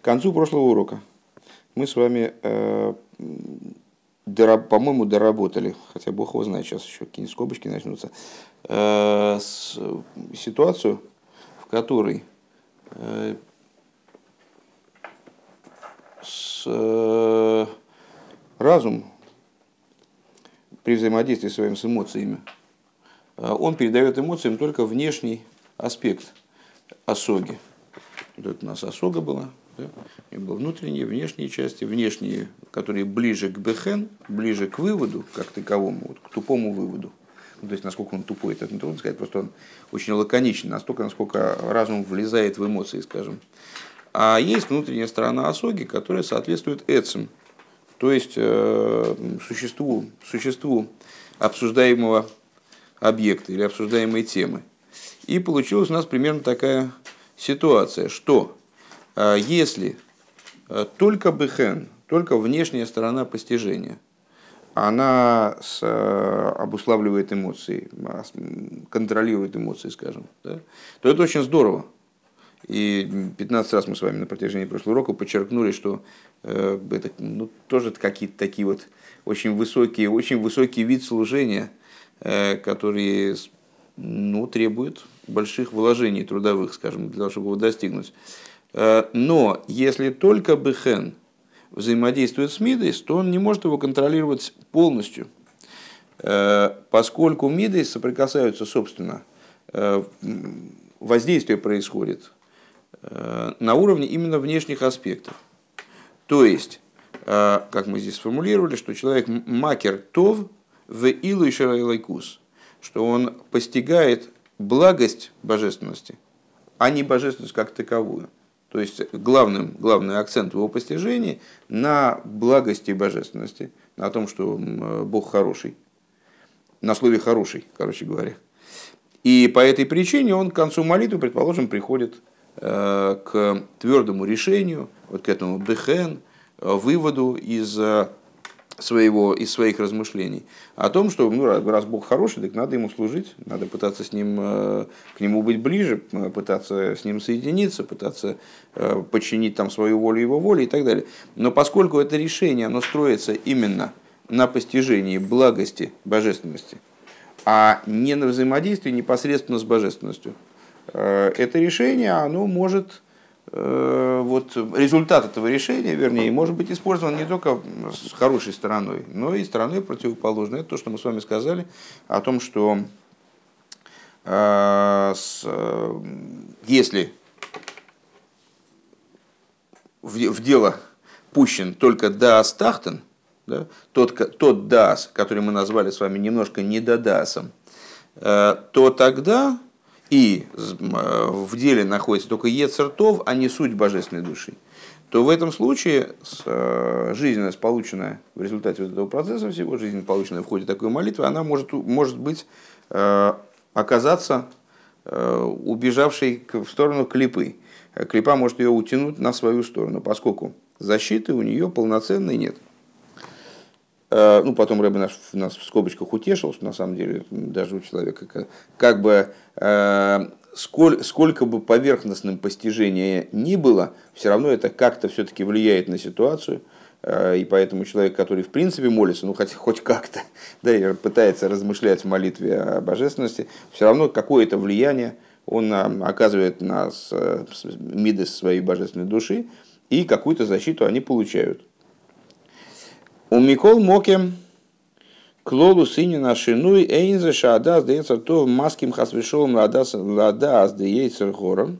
К концу прошлого урока мы с вами, э, по-моему, доработали, хотя бог его знает, сейчас еще какие-нибудь скобочки начнутся, э, ситуацию, в которой э, с, разум при взаимодействии своим с эмоциями, он передает эмоциям только внешний аспект осоги. Вот это у нас осога была, да? И было внутренние, внешние части, внешние, которые ближе к бехен, ближе к выводу, как таковому, вот, к тупому выводу. Ну, то есть, насколько он тупой, это трудно сказать, просто он очень лаконичен, настолько, насколько разум влезает в эмоции, скажем. А есть внутренняя сторона осоги, которая соответствует эцем, то есть э, существу, существу обсуждаемого объекта или обсуждаемой темы. И получилась у нас примерно такая ситуация, что если э, только бехен, только внешняя сторона постижения, она с, э, обуславливает эмоции, а, контролирует эмоции, скажем, да, то это очень здорово. И 15 раз мы с вами на протяжении прошлого урока подчеркнули, что э, это ну, тоже какие-то такие вот очень высокие, очень высокий вид служения, э, который ну, требует больших вложений трудовых, скажем, для того, чтобы его достигнуть. Э, но если только Бехен взаимодействует с Мидейс, то он не может его контролировать полностью, э, поскольку Мидейс соприкасаются, собственно, э, воздействие происходит на уровне именно внешних аспектов. То есть, как мы здесь сформулировали, что человек макер тов в илу что он постигает благость божественности, а не божественность как таковую. То есть главным, главный акцент его постижении на благости и божественности, на том, что Бог хороший, на слове хороший, короче говоря. И по этой причине он к концу молитвы, предположим, приходит э, к твердому решению, вот к этому бехен, э, выводу из э, своего, из своих размышлений о том, что ну, раз Бог хороший, так надо ему служить, надо пытаться с ним, э, к нему быть ближе, э, пытаться с ним соединиться, пытаться э, подчинить там свою волю его воле и так далее. Но поскольку это решение, оно строится именно на постижении благости божественности, а не на взаимодействии непосредственно с божественностью, это решение, оно может вот результат этого решения, вернее, может быть использован не только с хорошей стороной, но и стороной противоположной. Это то, что мы с вами сказали о том, что э, с, э, если в, в дело пущен только Даас Тахтен, да, тот, тот Даас, который мы назвали с вами немножко недодасом, э, то тогда и э, в деле находится только Ецертов, а не суть божественной души, то в этом случае э, жизненность, полученная в результате вот этого процесса всего, жизнь, полученная в ходе такой молитвы, она может, может быть э, оказаться убежавшей в сторону клипы. Клипа может ее утянуть на свою сторону, поскольку защиты у нее полноценной нет. Э, ну, потом Рэбе наш, нас в скобочках утешил, что на самом деле даже у человека как, как бы э, сколь, сколько бы поверхностным постижение ни было, все равно это как-то все-таки влияет на ситуацию. Э, и поэтому человек, который в принципе молится, ну хоть, хоть как-то, да, и пытается размышлять в молитве о божественности, все равно какое-то влияние он оказывает на мидес своей божественной души, и какую-то защиту они получают. У Микол Моке Клолу сынина шинуй эйнзе шаадас деецер то маским хасвешолом ладас ладас деецер гором.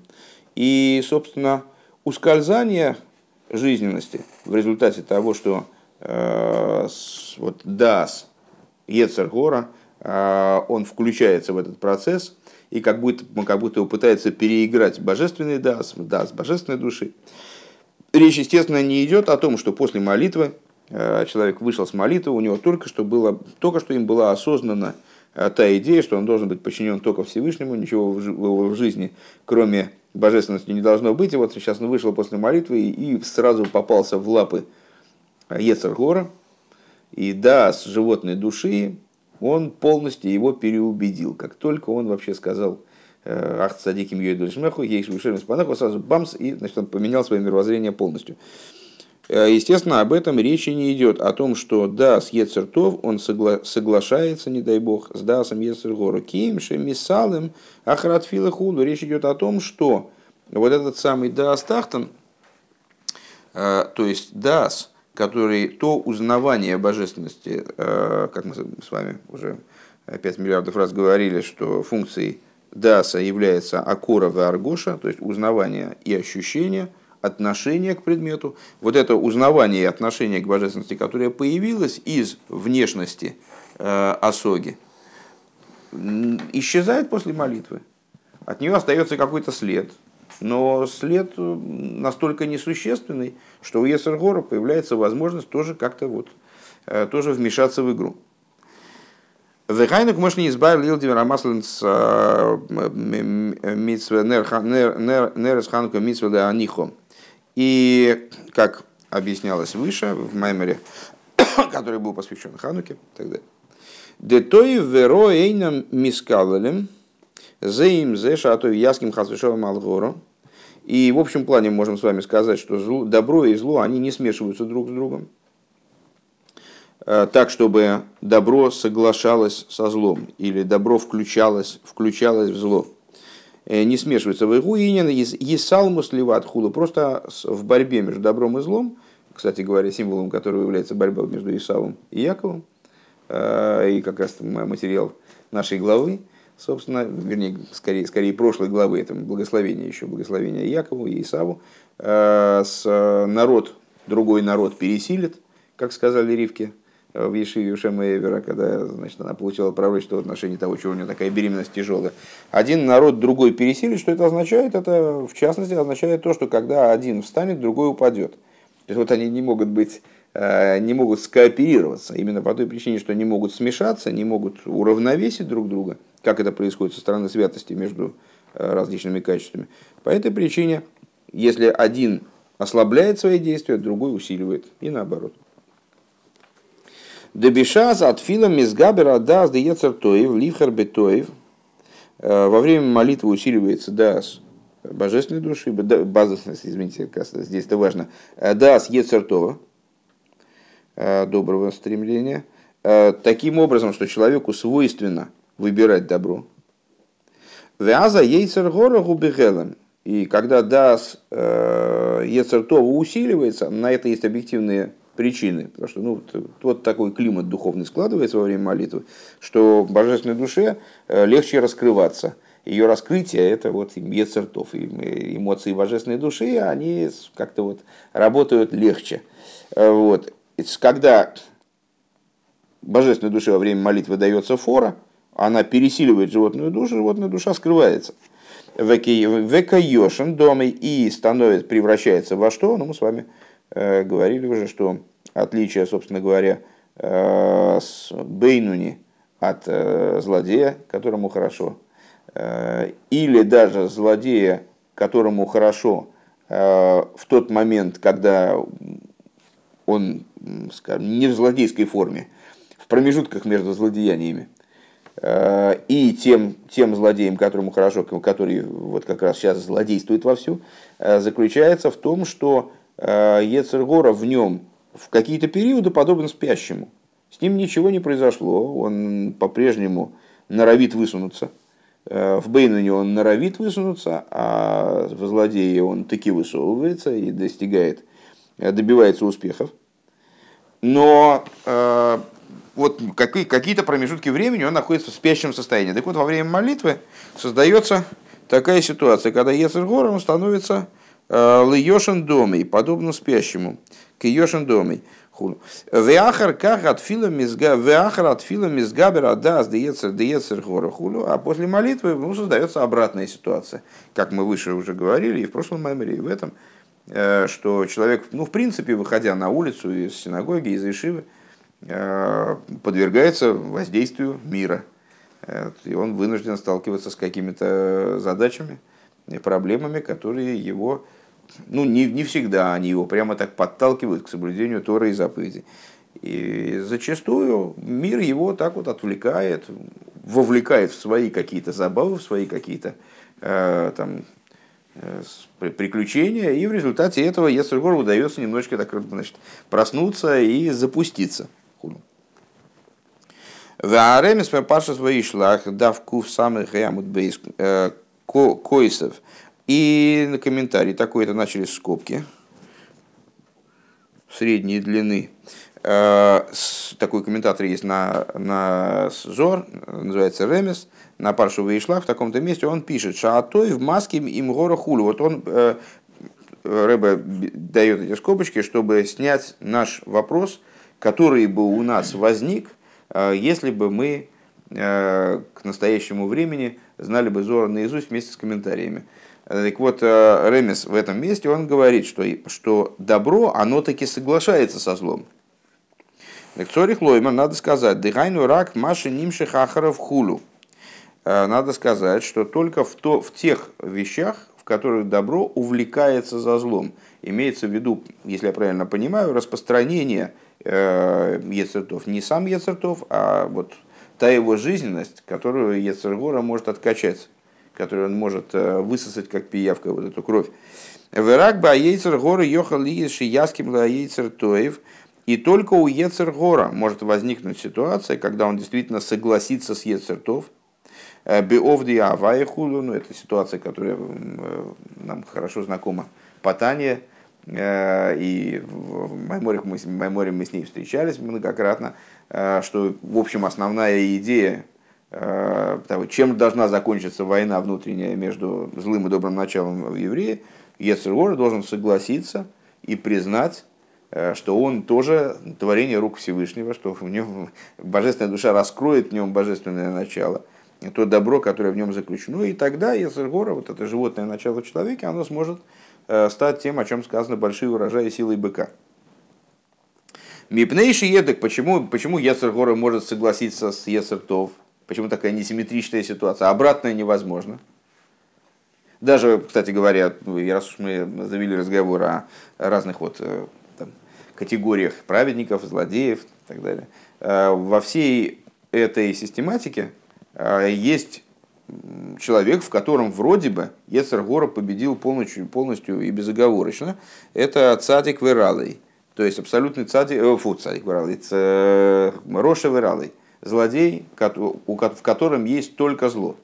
И, собственно, ускользание жизненности в результате того, что э, вот дас Ецер Гора, э, он включается в этот процесс и как будто, как будто пытается переиграть божественный дас, дас божественной души. Речь, естественно, не идет о том, что после молитвы человек вышел с молитвы, у него только что, было, только что им была осознана э, та идея, что он должен быть подчинен только Всевышнему, ничего в его в жизни, кроме божественности, не должно быть. И вот сейчас он вышел после молитвы и сразу попался в лапы Ецергора. И да, с животной души он полностью его переубедил. Как только он вообще сказал ах, садиким йойдуль шмеху, ейш спанаху, сразу бамс, и значит, он поменял свое мировоззрение полностью. Естественно, об этом речи не идет, о том, что да, с Ецертов он согла- соглашается, не дай бог, с Дасом Ецергору. Кимше, Мисалым, Ахратфила Худу. Речь идет о том, что вот этот самый Дас Тахтан, то есть Дас, который то узнавание божественности, как мы с вами уже 5 миллиардов раз говорили, что функцией Даса является Акора Аргоша, то есть узнавание и ощущение, отношение к предмету. Вот это узнавание и отношение к божественности, которое появилось из внешности э, осоги, исчезает после молитвы. От нее остается какой-то след, но след настолько несущественный, что у Есергора появляется возможность тоже как-то вот, э, тоже вмешаться в игру. Вехайнук может не избавил Лилдивер Амаслинс Митсве Нерес Ханука Митсве Анихо. И, как объяснялось выше, в Маймере, который был посвящен Хануке, тогда. Детой веро эйнам мискалалем, зеим зе шатов яским хасвишовым алгору. И в общем плане можем с вами сказать, что зло, добро и зло, они не смешиваются друг с другом. Э, так, чтобы добро соглашалось со злом, или добро включалось, включалось в зло. Э, не смешивается. В игу инин, есалму сливат худу, просто в борьбе между добром и злом, кстати говоря, символом которого является борьба между Исавом и Яковом, э, и как раз материал нашей главы, собственно, вернее, скорее, скорее прошлой главы, это благословение еще, благословение Якову и Исаву, с народ, другой народ пересилит, как сказали Ривке, в Ешиве Шема Эвера, когда значит, она получила пророчество в отношении того, чего у нее такая беременность тяжелая. Один народ другой пересилит, что это означает? Это, в частности, означает то, что когда один встанет, другой упадет. То есть вот они не могут быть э, не могут скооперироваться именно по той причине, что не могут смешаться, не могут уравновесить друг друга, как это происходит со стороны святости между э, различными качествами. По этой причине, если один ослабляет свои действия, другой усиливает, и наоборот. Дебишаз от фила мизгабера дас де тоев, ливхар бетоев. Э, во время молитвы усиливается дас божественной души, базовность, извините, здесь это важно, э, дас ецертова, э, доброго стремления, таким образом, что человеку свойственно выбирать добро. Вяза ейцер гора губихелем. И когда дас ецертова усиливается, на это есть объективные причины, потому что ну, вот такой климат духовный складывается во время молитвы, что божественной душе э, легче раскрываться. Ее раскрытие – это вот ецертов, эмоции божественной души, они как-то вот работают легче. Э, вот. Когда божественной душе во время молитвы дается фора, она пересиливает животную душу, животная душа скрывается. Векайошин дома и становится, превращается во что? Ну, мы с вами э, говорили уже, что отличие, собственно говоря, э, с Бейнуни от э, злодея, которому хорошо, э, или даже злодея, которому хорошо в тот момент, когда он, скажем, не в злодейской форме, в промежутках между злодеяниями, и тем, тем злодеем, которому хорошо, который вот как раз сейчас злодействует вовсю, заключается в том, что Ецергора в нем в какие-то периоды подобен спящему. С ним ничего не произошло, он по-прежнему норовит высунуться. Э, в Бейнуне он норовит высунуться, а в злодее он таки высовывается и достигает, э, добивается успехов. Но э, вот какие-то промежутки времени он находится в спящем состоянии. Так вот, во время молитвы создается такая ситуация, когда Ецергор становится Льешен домой, подобно спящему к Йошин домой. Веахар как от фила мизга, веахар от фила мизгабер адас деецер деецер гора хулю, а после молитвы ну, создается обратная ситуация, как мы выше уже говорили и в прошлом меморе, и в этом, э, что человек, ну, в принципе, выходя на улицу из синагоги, из Ишивы, э, подвергается воздействию мира. Э, и он вынужден сталкиваться с какими-то задачами, проблемами, которые его ну, не, не всегда они его прямо так подталкивают к соблюдению Тора и заповедей. И зачастую мир его так вот отвлекает, вовлекает в свои какие-то забавы, в свои какие-то там, приключения, и в результате этого Ецергору удается немножечко так, значит, проснуться и запуститься. Вааремис пашас ваишлах давку в самых ямут бейс койсов. И на комментарий такой-то начали скобки средней длины. Э, такой комментатор есть на, на Зор, называется Ремес, на Паршу Вейшла, в таком-то месте он пишет, Шаатой в маске им гора хулю. Вот он, э, Рэбе дает эти скобочки, чтобы снять наш вопрос, который бы у нас возник, э, если бы мы к настоящему времени знали бы Зора наизусть вместе с комментариями. Так вот, Ремес в этом месте, он говорит, что, что добро, оно таки соглашается со злом. Цорих Лойман, надо сказать, дыхайну рак маши нимши хахаров хулу. Э, надо сказать, что только в, то, в тех вещах, в которых добро увлекается за злом. Имеется в виду, если я правильно понимаю, распространение э, Ецертов. Не сам Ецертов, а вот та его жизненность, которую Ецергора может откачать, которую он может э, высосать, как пиявка, вот эту кровь. Верак ба Ейцер горы йохал лиеши яским ла Ейцер тоев – и только у Ецергора может возникнуть ситуация, когда он действительно согласится с Ецертов, э, Беовди Авайхулу, ну это ситуация, которая э, нам хорошо знакома по Тане, и в Майморе мы, в Майморе мы с ней встречались многократно, что, в общем, основная идея того, чем должна закончиться война внутренняя между злым и добрым началом в евреи, Ецергор должен согласиться и признать Э, что он тоже творение рук Всевышнего, что в нем божественная душа раскроет в нем божественное начало, то добро, которое в нем заключено, и тогда Ецергора, вот это животное начало в человеке, оно сможет э, стать тем, о чем сказано большие урожаи силой быка. Мипнейший едок, почему, почему Ецергора может согласиться с Ецертов? Почему такая несимметричная ситуация? Обратное невозможно. Даже, кстати говоря, раз уж мы завели разговор о разных вот э, категориях праведников, злодеев и так далее. Э, во всей этой систематике э, есть человек, в котором вроде бы Ецергора победил полностью, полностью и безоговорочно. Это цадик Вералый. То есть абсолютный цадик, э, фу, цадик Вералый, э, Роша Вералый. Злодей, в котором есть только зло.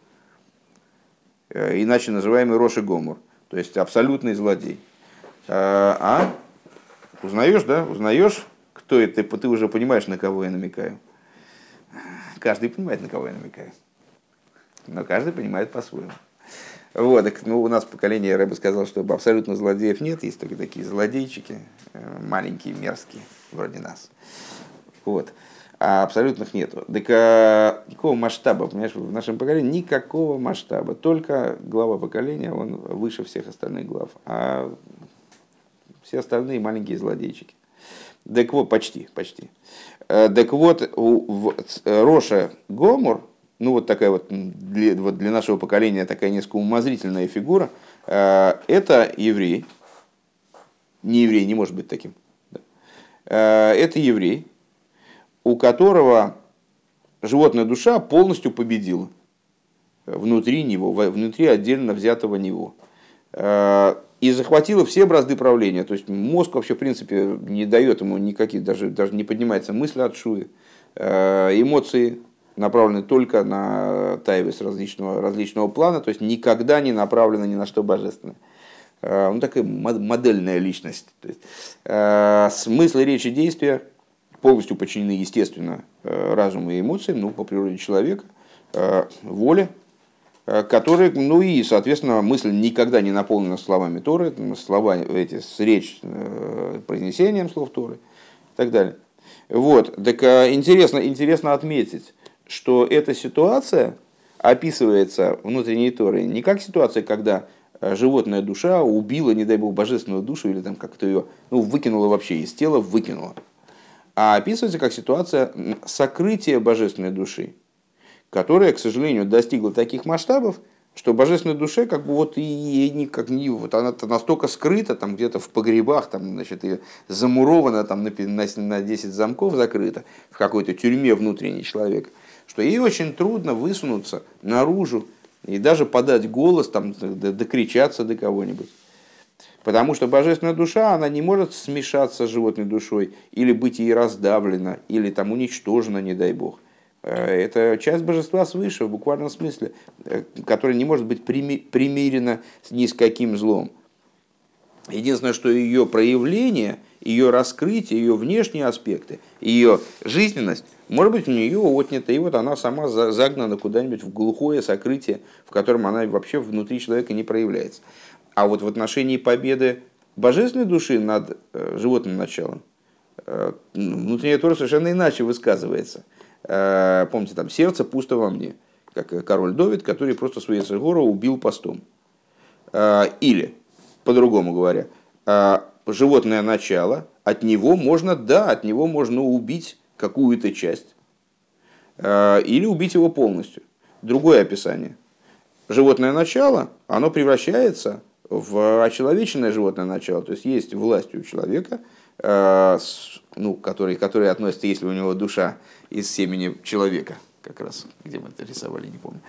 Иначе называемый Роши Гомор. То есть абсолютный злодей. А Узнаешь, да? Узнаешь, кто это, ты уже понимаешь, на кого я намекаю. Каждый понимает, на кого я намекаю. Но каждый понимает по-своему. Вот, так, ну, у нас поколение, я бы сказал, что абсолютно злодеев нет, есть только такие злодейчики, э, маленькие, мерзкие, вроде нас. Вот. А абсолютных нету. Так а, никакого масштаба, понимаешь, в нашем поколении никакого масштаба. Только глава поколения, он выше всех остальных глав. А все остальные маленькие злодейчики. Так вот, почти, почти. Э, так вот, в Роша Гомор, ну вот такая вот для, вот для нашего поколения такая несколько умозрительная фигура, э, это еврей, не еврей, не может быть таким. Э, это еврей, у которого животная душа полностью победила внутри него, внутри отдельно взятого него и захватила все бразды правления. То есть мозг вообще, в принципе, не дает ему никаких, даже, даже не поднимается мысль от шуи. Э, эмоции направлены только на тайвис различного, различного плана, то есть никогда не направлены ни на что божественное. Э, ну, такая модельная личность. То есть, э, смысл речи действия полностью подчинены, естественно, разуму и эмоциям, ну, по природе человека, воле, Э, который, ну и, соответственно, мысль никогда не наполнена словами Торы, слова эти с речь, э, произнесением слов Торы и так далее. Вот, так э, интересно, интересно отметить, что эта ситуация описывается внутренней Торой не как ситуация, когда животная душа убила, не дай бог, божественную душу или там как-то ее ну, выкинула вообще из тела, выкинула. А описывается как ситуация сокрытия божественной души которая, к сожалению, достигла таких масштабов, что божественной душе как бы вот и никак не вот она настолько скрыта там где-то в погребах там значит и замурована там на, на, на 10 замков закрыта в какой-то тюрьме внутренний человек что ей очень трудно высунуться наружу и даже подать голос, там, докричаться до кого-нибудь. Потому что божественная душа, она не может смешаться с животной душой, или быть ей раздавлена, или там уничтожена, не дай бог. Э, это часть божества свыше, в буквальном смысле, э, которая не может быть примирена ни с каким злом. Единственное, что ее проявление, ее раскрытие, ее внешние аспекты, ее жизненность, может быть, у нее отнято, и вот она сама загнана куда-нибудь в глухое сокрытие, в котором она вообще внутри человека не проявляется. А вот в отношении победы божественной души над э, животным началом, внутренняя Тора совершенно иначе высказывается – Э, помните, там сердце пусто во мне, как король Довид, который просто своей Сергора убил постом. Э, или, по-другому говоря, э, животное начало, от него можно, да, от него можно убить какую-то часть, или убить его полностью. Другое описание. Животное начало, оно превращается в очеловеченное животное начало, то есть есть власть у человека, ну, который, который относится, если у него душа из семени человека, как раз, где мы это рисовали, не помню.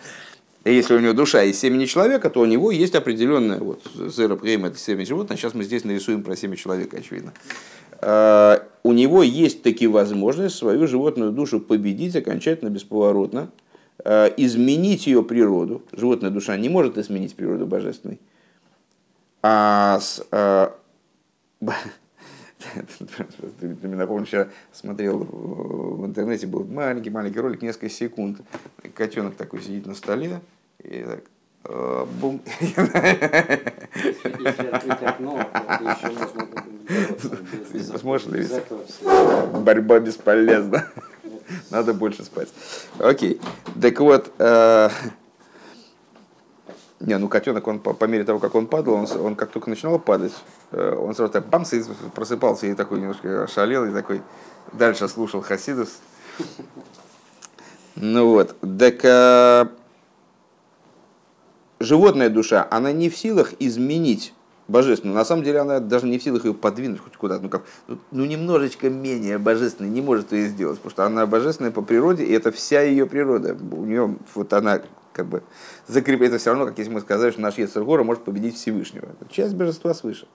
Если у него душа из семени человека, то у него есть определенная, вот, зера это семя животное, сейчас мы здесь нарисуем про семя человека, очевидно. А, у него есть такие возможность свою животную душу победить окончательно, бесповоротно, а, изменить ее природу. Животная душа не может изменить природу божественной. А с, а, Ты мне напомнил, вчера смотрел в интернете, был маленький-маленький ролик, несколько секунд. Котенок такой сидит на столе, и так, э, бум. Сможешь ли Борьба бесполезна. Надо больше спать. Окей. Так вот, э, не, ну котенок, он по, по мере того, как он падал, он, он как только начинал падать, э, он сразу так бамс и просыпался и такой немножко ошалел и такой дальше слушал Хасидус. Ну вот, так а, животная душа, она не в силах изменить божественную. На самом деле она даже не в силах ее подвинуть хоть куда-то. Ну, как, ну немножечко менее божественной не может ее сделать, потому что она божественная по природе, и это вся ее природа. У нее вот она как бы закрепить. Это все равно, как если мы сказали, что наш Ецергора может победить Всевышнего. Это часть божества свыше.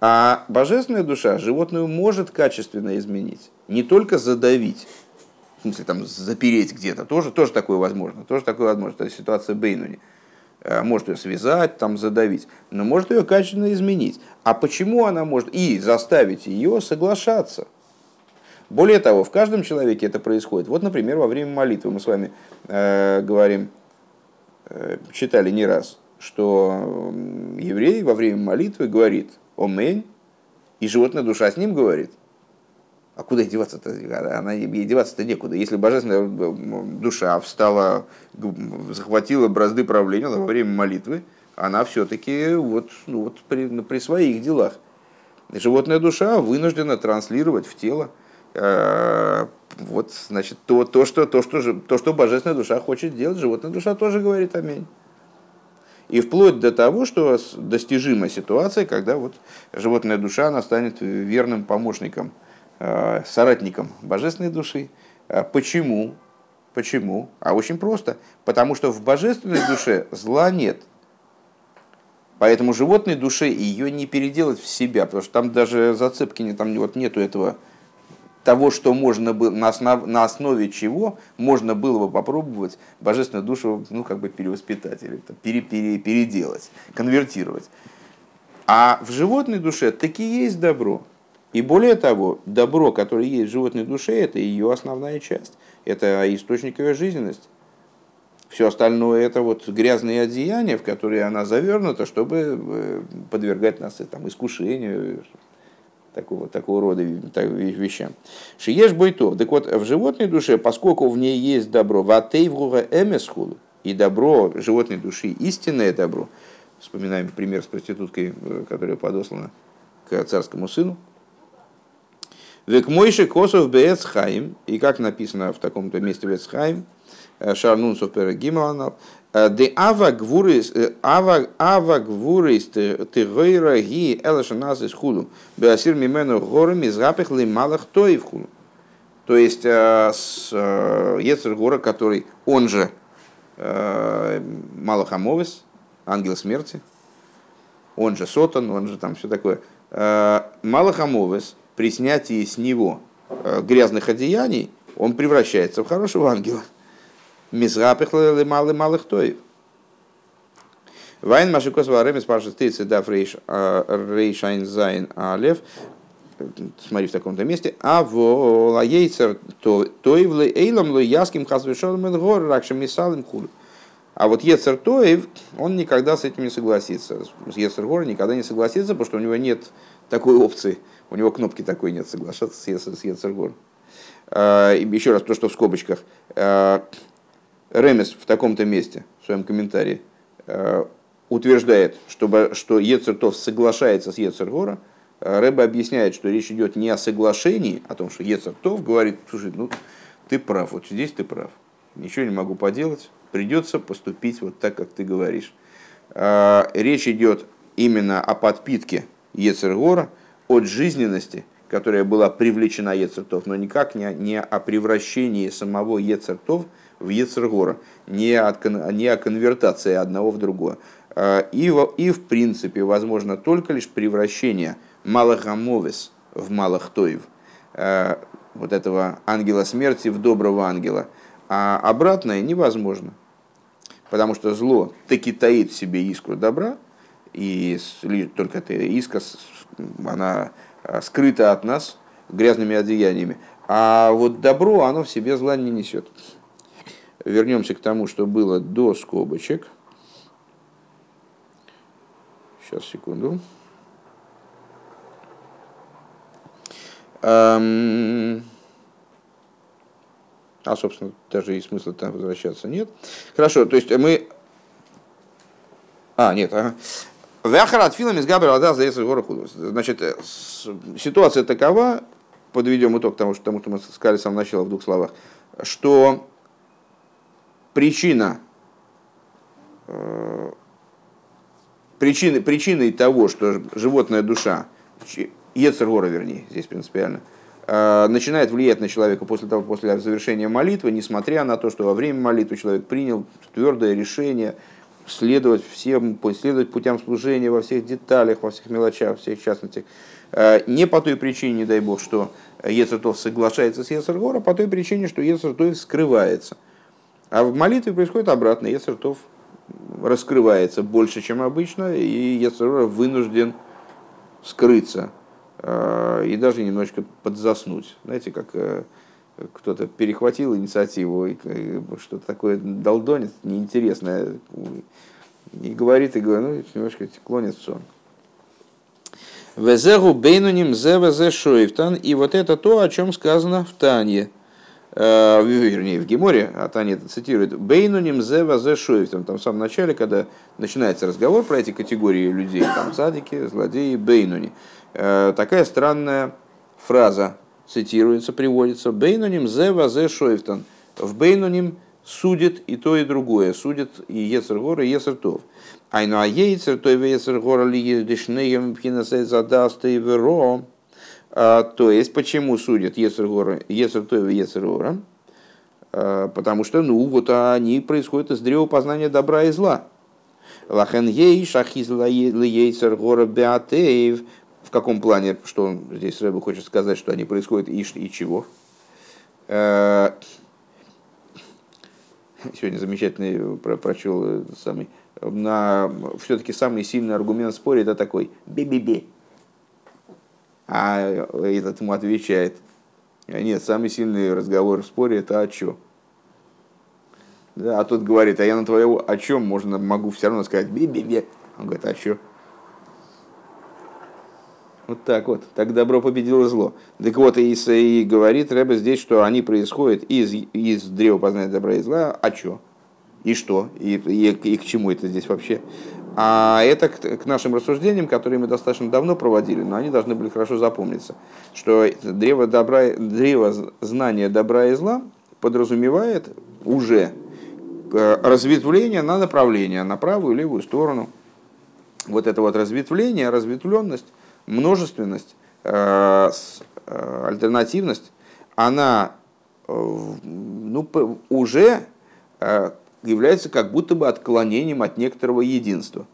А божественная душа животную может качественно изменить, не только задавить, в смысле там запереть где-то, тоже, тоже такое возможно, тоже такое возможно, это ситуация Бейнуни. Э, может ее связать, там задавить, но может ее качественно изменить. А почему она может и заставить ее соглашаться? Более того, в каждом человеке это происходит. Вот, например, во время молитвы мы с вами э, говорим, э, читали не раз, что еврей во время молитвы говорит «Омень», и животная душа с ним говорит. А куда деваться-то? Она ей деваться-то некуда. Если божественная э, душа встала, захватила бразды правления во время молитвы, она все-таки вот, ну, вот при, при своих делах. Животная душа вынуждена транслировать в тело вот, значит, то, то, что, то, что, то, что божественная душа хочет делать, животная душа тоже говорит аминь. И вплоть до того, что достижима ситуация, когда вот животная душа она станет верным помощником, э, соратником божественной души. Э, почему? Почему? А очень просто. Потому что в божественной душе зла нет. Поэтому животной душе ее не переделать в себя, потому что там даже зацепки не, там вот нету этого того, что можно было, на, основ, на основе чего можно было бы попробовать божественную душу ну, как бы перевоспитать или там, пере, пере, переделать, конвертировать. А в животной душе таки есть добро. И более того, добро, которое есть в животной душе, это ее основная часть. Это источник ее жизненности. Все остальное это вот грязные одеяния, в которые она завернута, чтобы э, подвергать нас там, искушению, такого, такого рода вещам. Шиеш бойтов. Так вот, в животной душе, поскольку в ней есть добро, ватейвруга эмесхулу, и добро животной души, истинное добро, вспоминаем пример с проституткой, э, которая подослана к царскому сыну, Век мойши косов бецхайм, и как написано в таком-то месте бецхайм, э, шарнунсов перегималанал, Де ава гвурис, ава, ава гвурис тегойра ги элаша нас из хулу. Беасир мимену горами запах лималах тоев хулу. То есть Ецер Гора, который он же Малахамовис, ангел смерти, он же Сотан, он же там все такое. Малахамовис, при снятии с него грязных одеяний, он превращается в хорошего ангела. Мизрапихлы малый малых тоев. Вайн Машикос Варемес Паша Стейцы Даф Рейшайн Зайн Алев. Смотри в таком-то месте. А в Лаейцер Тоевлы Эйлам Луяским Хазвешалом Элгор Ракшам Мисалим Хур. А вот Ецер Тоев, он никогда с этим не согласится. С Ецер Гор никогда не согласится, потому что у него нет такой опции. У него кнопки такой нет соглашаться с Ецер Гор. А, еще раз то, что в скобочках. А, Ремес в таком-то месте, в своем комментарии, а, утверждает, чтобы, что Ецертов соглашается с Ецергора, Рэба объясняет, что речь идет не о соглашении, о том, что Ецертов говорит, слушай, ну ты прав, вот здесь ты прав, ничего не могу поделать, придется поступить вот так, как ты говоришь. А, речь идет именно о подпитке Ецергора от жизненности, которая была привлечена Ецертов, но никак не, не о превращении самого Ецертов в Ецергора, не, от, не о конвертации одного в другое. А, и, и в принципе возможно только лишь превращение Малахамовес в Малахтоев, а, вот этого ангела смерти в доброго ангела. А обратное невозможно, потому что зло таки таит в себе искру добра, и только эта искра, она а, скрыта от нас грязными одеяниями. А вот добро, оно в себе зла не несет. Вернемся к тому, что было до скобочек – Сейчас, секунду. А, собственно, даже и смысла там возвращаться нет. Хорошо, то есть мы... А, нет, ага. Вяхарат филами с Габрила за гору Значит, э, ситуация такова, подведем итог тому, что, тому, что мы сказали с самого начала в двух словах, что причина э, причиной, причиной того, что животная душа, Ецергора, вернее, здесь принципиально, э, начинает влиять на человека после того, после завершения молитвы, несмотря на то, что во время молитвы человек принял твердое решение следовать всем, следовать путям служения во всех деталях, во всех мелочах, во всех частностях. Э, не по той причине, не дай бог, что Ецертов соглашается с Ецергора, а по той причине, что Ецертов скрывается. А в молитве происходит обратно. Ецертов раскрывается больше, чем обычно, и Яцерора вынужден скрыться э, и даже немножечко подзаснуть. Знаете, как э, кто-то перехватил инициативу, и что-то такое долдонит, неинтересное, и говорит, и говорит, ну, немножко клонит в сон. Везегу бейнуним зе шоифтан. И вот это то, о чем сказано в Танье. Э, вернее, в Геморе, а Таня это цитирует, «Бейнуним зе вазе шоев». Там, там в самом начале, когда начинается разговор про эти категории людей, там цадики, злодеи, бейнуни. Э, такая странная фраза цитируется, приводится. «Бейнуним зе вазе шоевтан». В бейнуним судит и то, и другое. Судит и Ецергор, и Ецертов. Айну а Ейцер, то и Ецергор, ли Едишнеем, Пхинасей Задаста и Веро. А, то есть, почему судят Ецергора, Ецертоева и Ецергора? А, потому что, ну, вот они происходят из древа познания добра и зла. Лахен ей шахиз Ейцергора Беатеев. В каком плане, что он здесь Рэбе хочет сказать, что они происходят и, и чего? А, сегодня замечательный про, прочел самый, на, все-таки самый сильный аргумент в споре это такой бе-бе-бе. А этот ему отвечает, нет, самый сильный разговор в споре это о чем? Да, а тот говорит, а я на твоего о чем можно, могу все равно сказать бе-бе-бе. Он говорит, а что? Вот так вот. Так добро победило зло. Так вот, и, и говорит Рэбе здесь, что они происходят из, из древа познания добра и зла. А что? И что? И, и, и к чему это здесь вообще? А это к, нашим рассуждениям, которые мы достаточно давно проводили, но они должны были хорошо запомниться, что древо, добра, древо знания добра и зла подразумевает уже э, разветвление на направление, на правую и левую сторону. Вот это вот разветвление, разветвленность, множественность, э, э, альтернативность, она ну, уже является как будто бы отклонением от некоторого единства.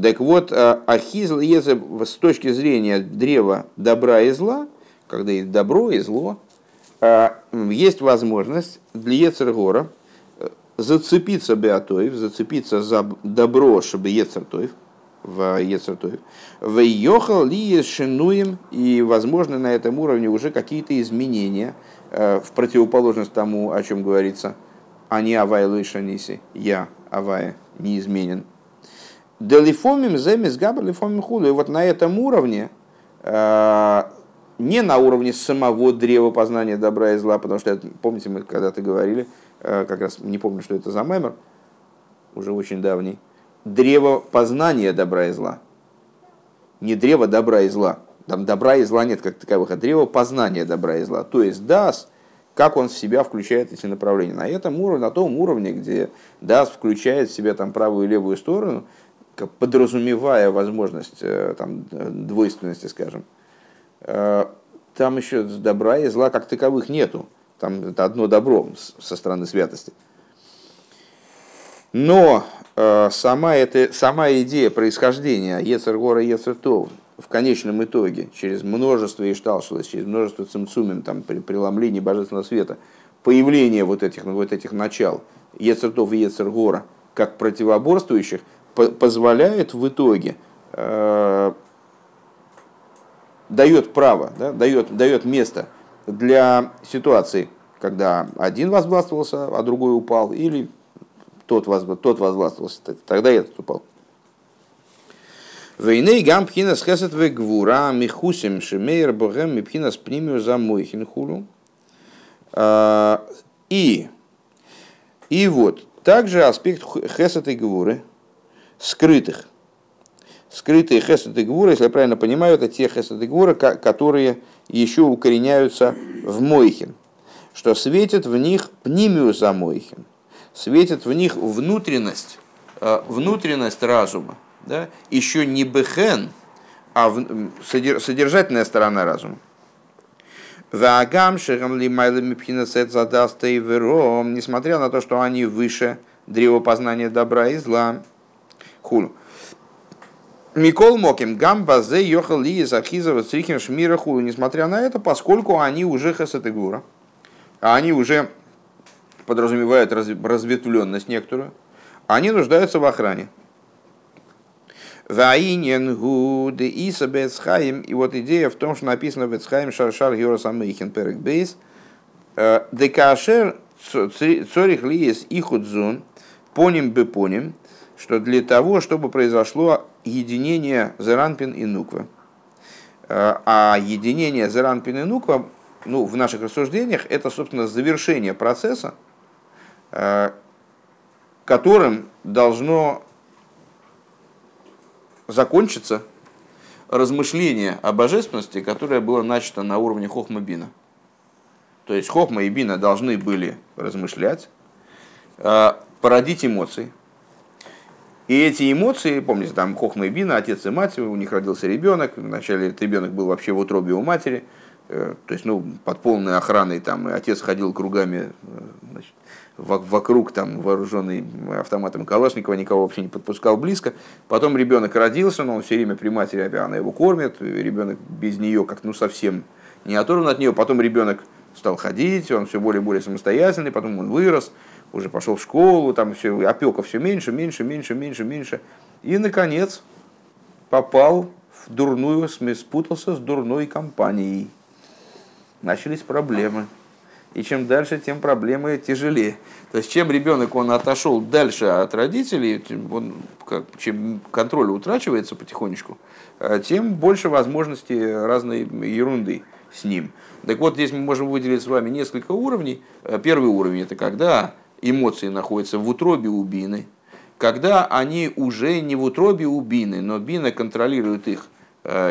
Так вот, э, ахизл еза с точки зрения древа добра и зла, когда есть добро и зло, э, есть возможность для Ецергора зацепиться Беатоев, зацепиться за добро, чтобы Ецертоев, в Ецертоев, в Йохал ли шинуем, и возможно на этом уровне уже какие-то изменения в противоположность тому, о чем говорится – не Авай Лойшаниси, я, Авая, неизменен. Делифомим земис габа лифомим худу. И вот на этом уровне, э, не на уровне самого древа познания добра и зла, потому что, помните, мы когда-то говорили, э, как раз не помню, что это за мемор, уже очень давний, древо познания добра и зла. Не древо добра и зла. Там добра и зла нет как таковых, а древо познания добра и зла. То есть дас как он в себя включает эти направления. На этом уровне, на том уровне, где DAS включает в себя там правую и левую сторону, подразумевая возможность э, там, двойственности, скажем, э, там еще добра и зла как таковых нету. Там это одно добро со стороны святости. Но э, сама, эта, сама идея происхождения Ецергора и Ецертов в конечном итоге, через множество ишталшилось, через множество цимцумим, там, при преломлении божественного света, появление вот этих, вот этих начал, Ецертов и Ецергора, как противоборствующих, по позволяет в итоге, э, дает право, да, дает, дает место для ситуации, когда один возгластвовался, а другой упал, или тот, воз, тот возгластвовался, тогда этот упал. Вейней гам пхинас хесет гвура михусим шемейр богем мипхинас пнимию за мойхин хулу. А, и, и вот, также аспект хесет и гвуры, скрытых. Скрытые хесет и гвуры, если я правильно понимаю, это те хесет и гвуры, которые еще укореняются в мойхин, что светит в них пнимию за мойхин, светит в них внутренность, а, внутренность разума да, еще не бехен, а содержательная сторона разума. Вагам шерам ли мипхинасет задаст и вером, несмотря на то, что они выше древа познания добра и зла. Хулу. Микол Моким, Гамба, Зе, Йохал, Ли, Захизова, Црихим, Шмира, Хулу. Несмотря на это, поскольку они уже хасатегура, а они уже подразумевают разветвленность некоторую, они нуждаются в охране. Ваинен гуд иса бецхаим. И вот идея в том, что написано бецхаим шаршар георас амейхен перек бейс. Декашер цорих лиес ихудзун поним бы поним, что для того, чтобы произошло единение Зеранпин и Нуква. А единение Зеранпин и Нуква, ну, в наших рассуждениях, это, собственно, завершение процесса, которым должно закончится размышление о божественности, которое было начато на уровне Хохма Бина. То есть Хохма и Бина должны были размышлять, э, породить эмоции. И эти эмоции, помните, там Хохма и Бина, отец и мать, у них родился ребенок, вначале этот ребенок был вообще в утробе у матери, то есть ну, под полной охраной, там, и отец ходил кругами э, значит, вокруг там вооруженный автоматом Калашникова, никого вообще не подпускал близко. Потом ребенок родился, но он все время при матери, она его кормит, ребенок без нее как ну совсем не оторван от нее. Потом ребенок стал ходить, он все более и более самостоятельный, потом он вырос, уже пошел в школу, там все, опека все меньше, меньше, меньше, меньше, меньше. И, наконец, попал в дурную, спутался с дурной компанией. Начались проблемы. И чем дальше, тем проблемы тяжелее. То есть, чем ребенок он отошел дальше от родителей, он, как, чем контроль утрачивается потихонечку, э, тем больше возможностей разной ерунды с ним. Так вот, здесь мы можем выделить с вами несколько уровней. Э, первый уровень – это когда эмоции находятся в утробе у бины, когда они уже не в утробе у бины, но бина контролирует их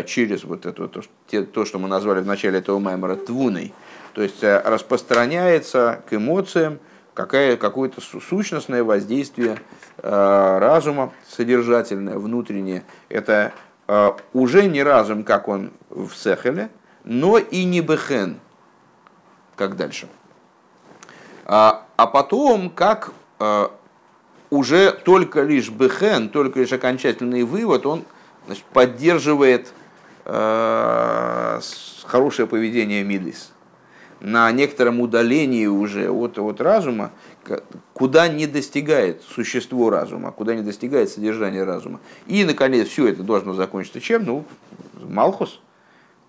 через вот это, то, то, что мы назвали в начале этого маймера твуной – то есть э, распространяется к эмоциям какое, какое-то сущностное воздействие э, разума, содержательное, внутреннее. Это э, уже не разум, как он в Сехеле, но и не Бехен, как дальше. А, а потом, как уже только лишь бехен, только лишь окончательный вывод, он значит, поддерживает э, хорошее поведение Мидис. На некотором удалении уже от, от разума, куда не достигает существо разума, куда не достигает содержание разума. И, наконец, все это должно закончиться чем? Ну, Малхус.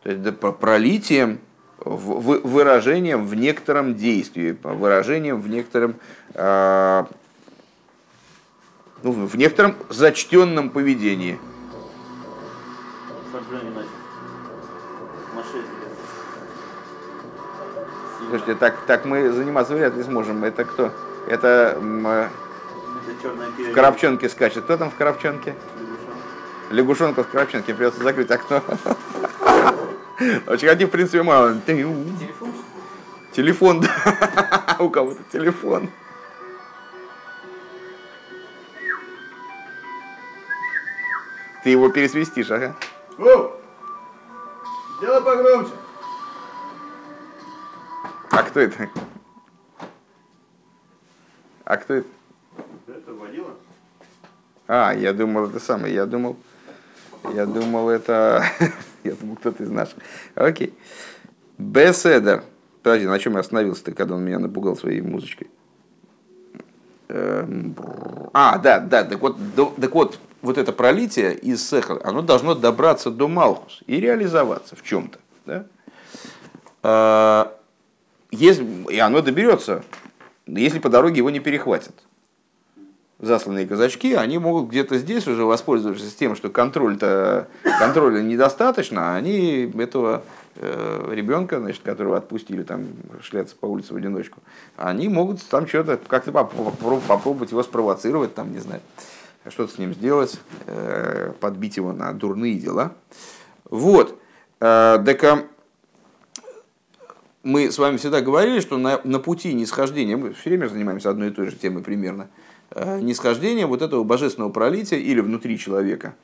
То есть пролитием, выражением в некотором действии, выражением в некотором, э, ну, в некотором зачтенном поведении. Слушайте, так, так мы заниматься вряд ли сможем. Это кто? Это, Это в Коробчонке скачет. Кто там в Коробчонке? Лягушонка в Коробчонке. Придется закрыть окно. Очень один, в принципе, мало. Телефон? Телефон, да. У кого-то телефон. Ты его пересвистишь, ага. О! Делай погромче. А кто это? А кто это? Это водила. А, я думал, это самое, я думал, я думал, это, я думал, кто-то из наших. Окей. Беседер. Подожди, на чем я остановился-то, когда он меня напугал своей музычкой? Эм, а, да, да, так вот, так вот, вот это пролитие из Сехал, оно должно добраться до Малхус и реализоваться в чем-то. Да? А, и оно доберется, если по дороге его не перехватят. Засланные казачки, они могут где-то здесь уже воспользоваться тем, что контроль-то, контроля недостаточно, а они этого э, ребенка, значит, которого отпустили там шляться по улице в одиночку, они могут там что-то как-то попробовать его спровоцировать, там, не знаю, что-то с ним сделать, э, подбить его на дурные дела. Вот. Э, так мы с вами всегда говорили, что на, на пути нисхождения, мы все время занимаемся одной и той же темой примерно, э, нисхождения вот этого божественного пролития или внутри человека,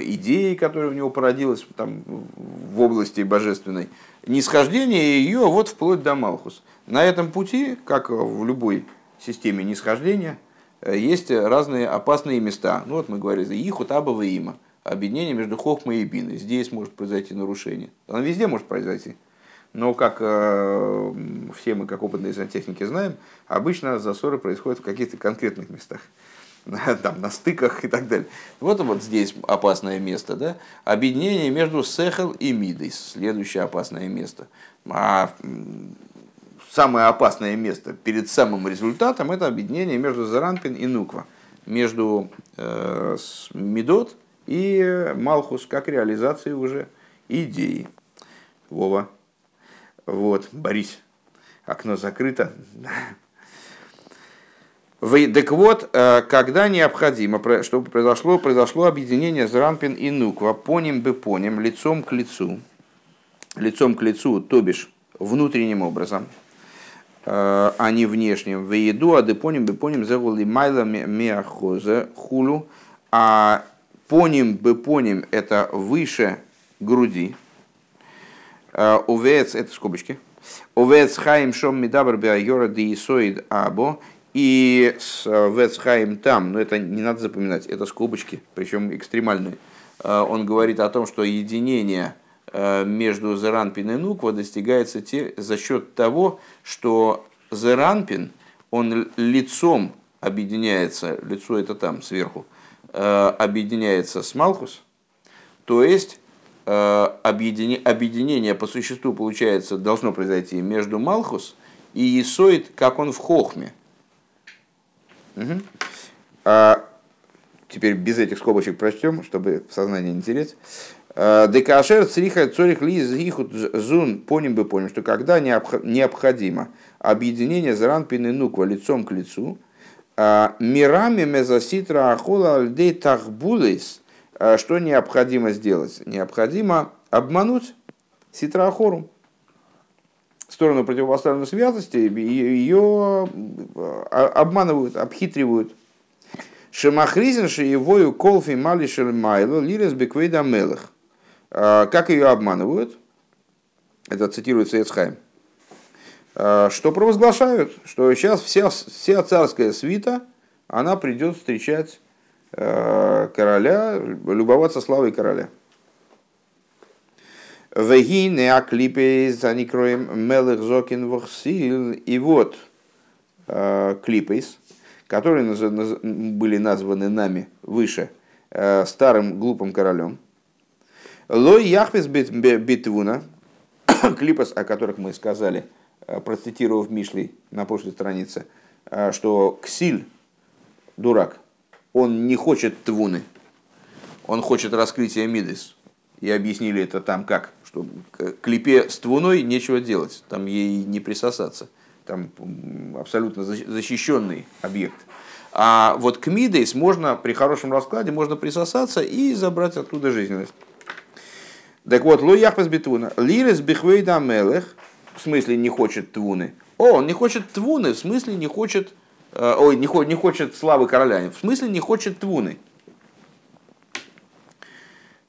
идеи, которая в него породилась там, в области божественной, нисхождение ее вот вплоть до Малхус. На этом пути, как в любой системе нисхождения, есть разные опасные места. Ну вот мы говорили Ихут, Абава Има. Объединение между Хохмой и Биной. Здесь может произойти нарушение. Оно везде может произойти. Но, как э, все мы, как опытные сантехники, знаем, обычно засоры происходят в каких-то конкретных местах. Там, на стыках и так далее. Вот вот здесь опасное место. Да? Объединение между Сехел и Мидой. Следующее опасное место. А самое опасное место перед самым результатом это объединение между Заранпин и Нуква. Между э, Мидот и Малхус, как реализации уже идеи. Вова. Вот, Борис, окно закрыто. Так вот, э, когда необходимо, чтобы произошло, произошло объединение Зранпин и Нуква, поним бы поним, лицом к лицу, лицом к лицу, то бишь внутренним образом, а не внешним. В еду, а депоним бы поним заволи майла миахоза хулу, а поним бы поним это выше груди, Э, Увец, это скобочки. Увец хаим шом мидабр биайора диисоид або. И с э, Вец там, но это не надо запоминать, это скобочки, причем экстремальные. Э, он говорит о том, что единение между Зеранпин и Нуква достигается те, за счет того, что Зеранпин, он лицом объединяется, лицо это там сверху, объединяется с Малхус, то есть Э, объединение, по существу, получается, должно произойти между Малхус и Исоид, как он в Хохме. Угу. А, теперь без этих скобочек прочтем, чтобы сознание не терять. Декашер цриха цорих ли зихут зун поним бы поним, что когда необходимо объединение зранпин и нуква лицом к лицу, э, мирами мезаситра ахола альдей тахбулейс – а что необходимо сделать? Необходимо обмануть ситраахору, сторону противопоставленной святости, ее а, обманывают, обхитривают. Шемахризин шиевою колфи малишер майло лирес беквейда мелых. А, как ее обманывают? Это цитируется Эцхайм. Что провозглашают? Что сейчас вся, вся царская свита она придет встречать э, короля, любоваться славой короля. Вегине аклипе за некроем мелых зокин. И вот клипейс, которые были названы нами выше старым глупым королем. Лой яхвес битвуна, клипас, о которых мы сказали, э, процитировав Мишлей на прошлой странице, что Ксиль, дурак, он не хочет твуны, он хочет раскрытия Мидес. И объяснили это там как, что клипе с твуной нечего делать, там ей не присосаться там абсолютно защищенный объект. А вот к Мидейс можно при хорошем раскладе можно присосаться и забрать оттуда жизненность. Так вот, Лу Яхпас Битуна. Лирес Бихвейда Мелех, в смысле не хочет твуны. О, он не хочет твуны, в смысле не хочет, э, ой, не, не хочет славы короля, в смысле не хочет твуны.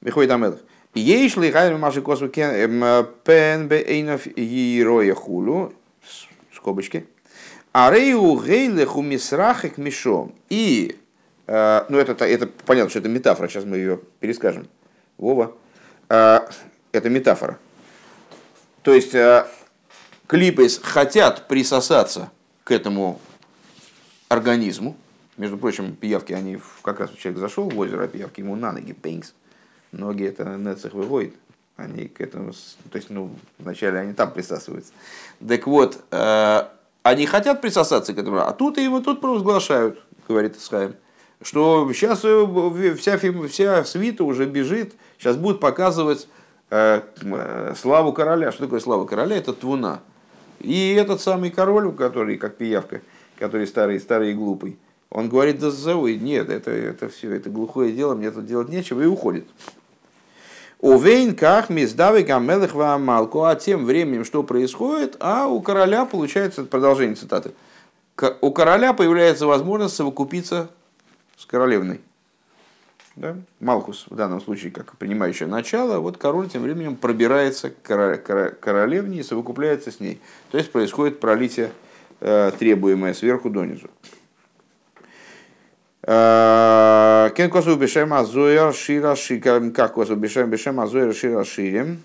Бихвейда Мелех. Ейш ли хайр маши косу эм, пен бе эйнов ероя хулу скобочки. Арею гейлеху мисрахек мишом. И, э, ну это, это понятно, что это метафора, сейчас мы ее перескажем. Вова. Э, это метафора. То есть э, клипы хотят присосаться к этому организму. Между прочим, пиявки, они как раз человек зашел в озеро, а пиявки ему на ноги, пинкс. Ноги это нецех выводит они к этому, то есть, ну, вначале они там присасываются. Так вот, э, они хотят присосаться к этому, а тут его тут провозглашают, говорит Исхайм, что сейчас э, вся, вся свита уже бежит, сейчас будут показывать э, э, славу короля. Что такое слава короля? Это твуна. И этот самый король, который, как пиявка, который старый, старый и глупый, он говорит, да зову, нет, это, это все, это глухое дело, мне тут делать нечего, и уходит. Увейн ках миздавы гамелых малку. А тем временем что происходит? А у короля получается, продолжение цитаты, у короля появляется возможность совокупиться с королевной. Да? Малхус в данном случае как принимающее начало, вот король тем временем пробирается к королевне и совокупляется с ней. То есть происходит пролитие, э, требуемое сверху донизу. Э, кен косу бешем азоер шира шикарм, как косу бешем бешем азоер шира ширим.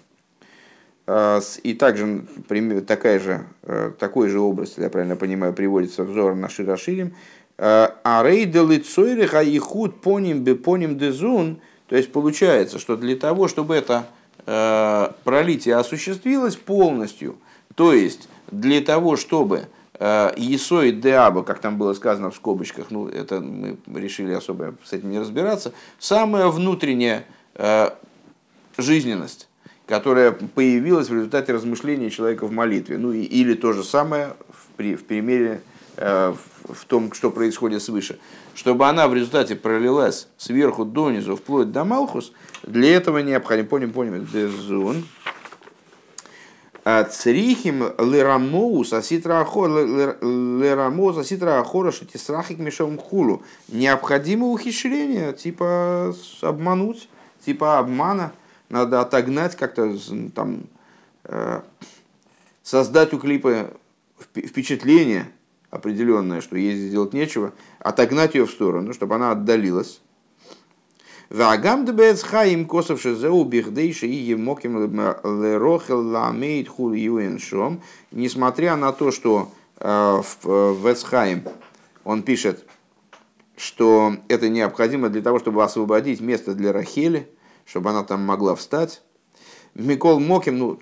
Э, и также такая же, такой же образ, если я правильно понимаю, приводится взор на шира ширим. А рейды лицойриха и худ поним бы поним дезун. То есть получается, что для того, чтобы это пролитие осуществилось полностью, то есть для того, чтобы Есой Деаба, как там было сказано в скобочках, ну это мы решили особо с этим не разбираться, самая внутренняя э, жизненность, которая появилась в результате размышления человека в молитве. Ну или то же самое в, при, в примере э, в том, что происходит свыше. Чтобы она в результате пролилась сверху донизу, вплоть до Малхус, для этого необходимо, поним, поним, дезун, Црихим лерамоус аситра лерамоус аситра ахора шатисрахик мешом хулу. Необходимо ухищрение, типа обмануть, типа обмана. Надо отогнать как-то там, э, создать у клипа впечатление определенное, что ей сделать нечего, отогнать ее в сторону, чтобы она отдалилась Вагам дебец хаим косов шезеу бихдейши и емоким лерохел ламейт хул юэншом. Несмотря на то, что э, в Вецхайм он пишет, что это необходимо для того, чтобы освободить место для Рахели, чтобы она там могла встать. Микол Моким, ну,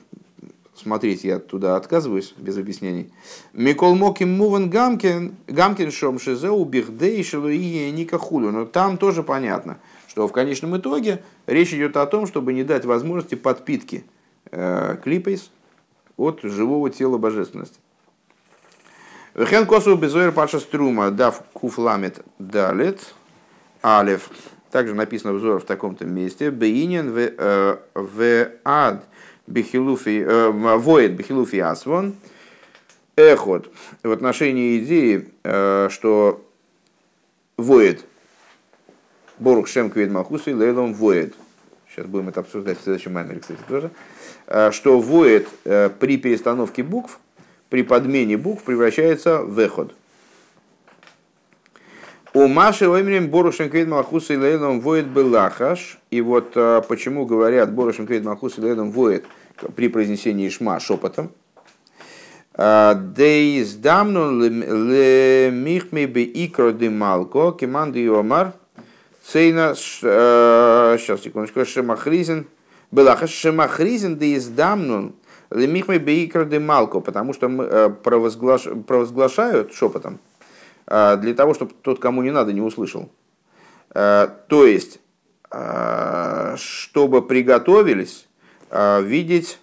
смотрите, я туда отказываюсь без объяснений. Микол Моким Муван Гамкин, Гамкин Шом Шизеу Бихдей Шилуи Ника. Но там тоже понятно – что в конечном итоге речь идет о том, чтобы не дать возможности подпитки э, клипейс от живого тела божественности. Вехен косу безойр паша струма дав куфламет далет алев. Также написано взор в таком-то месте. Бейнин в э, ад бихилуфи э, воет бихилуфи асвон. Эхот в отношении идеи, что воет Борух Шем Квид Малхусу и Лейлом Воет. Сейчас будем это обсуждать в следующем маймере, кстати, тоже. А, что Воет э, при перестановке букв, при подмене букв превращается в эход. У Маши Оймрим Борушем Квейд Малхус и Лейлом воет Белахаш. И вот а, почему говорят Борушем Квейд Малхус и Лейлом воет при произнесении Шма шепотом. Дейс дамну лемихми бе икро де малко, кеманды Омар, цейна, сейчас, секундочку, шемахризен, Белаха шемахризен дейс дамну лемихми бе икро де малко, потому что провозглаш, провозглашают шепотом, для того, чтобы тот, кому не надо, не услышал. То есть, чтобы приготовились видеть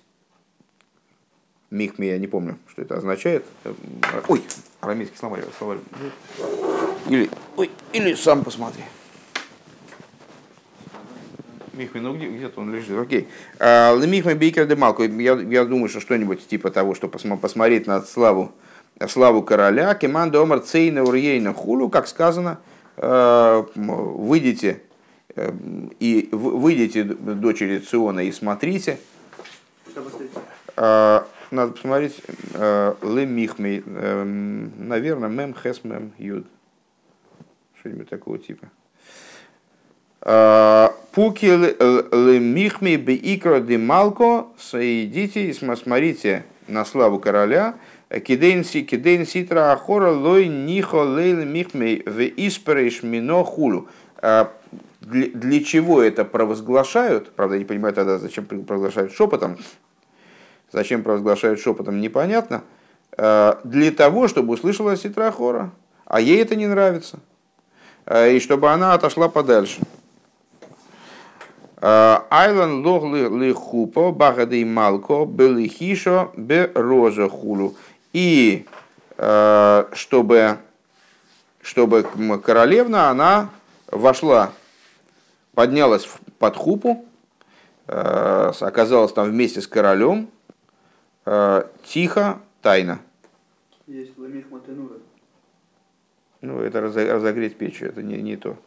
Михми, я не помню, что это означает. Ой, арамейский словарь. словарь. Или, ой, или сам посмотри. Михми, ну где, где-то он лежит. Окей. Михми Бейкер де Малко. Я, я думаю, что что-нибудь типа того, что посмотреть на славу, славу короля. Кеманда Омар Цейна Урьейна Хулу, как сказано, выйдите и выйдите, дочери Циона, и смотрите. Надо посмотреть. Э, Лемихмей. Наверное, мем хес мем юд. Что-нибудь такого типа. Э, Пуки лемихмей бе икро де малко. Соедите и смотрите на славу короля. Кидейн ситра ахора лой нихо лейл михмей в испрейш мино хулу. Э, для, чего это провозглашают? Правда, не понимаю тогда, зачем провозглашают шепотом Зачем провозглашают шепотом, непонятно. Э, для того, чтобы услышала Ситрахора. А ей это не нравится. Э, и чтобы она отошла подальше. Айлан лог ли хупо, багады малко, были хишо, бе роза хулу. И чтобы, чтобы королевна, она вошла, поднялась под хупу, оказалась там вместе с королем, Э, тихо, тайно. Есть ламих матенура. Ну, это разогреть печь, это не, не то.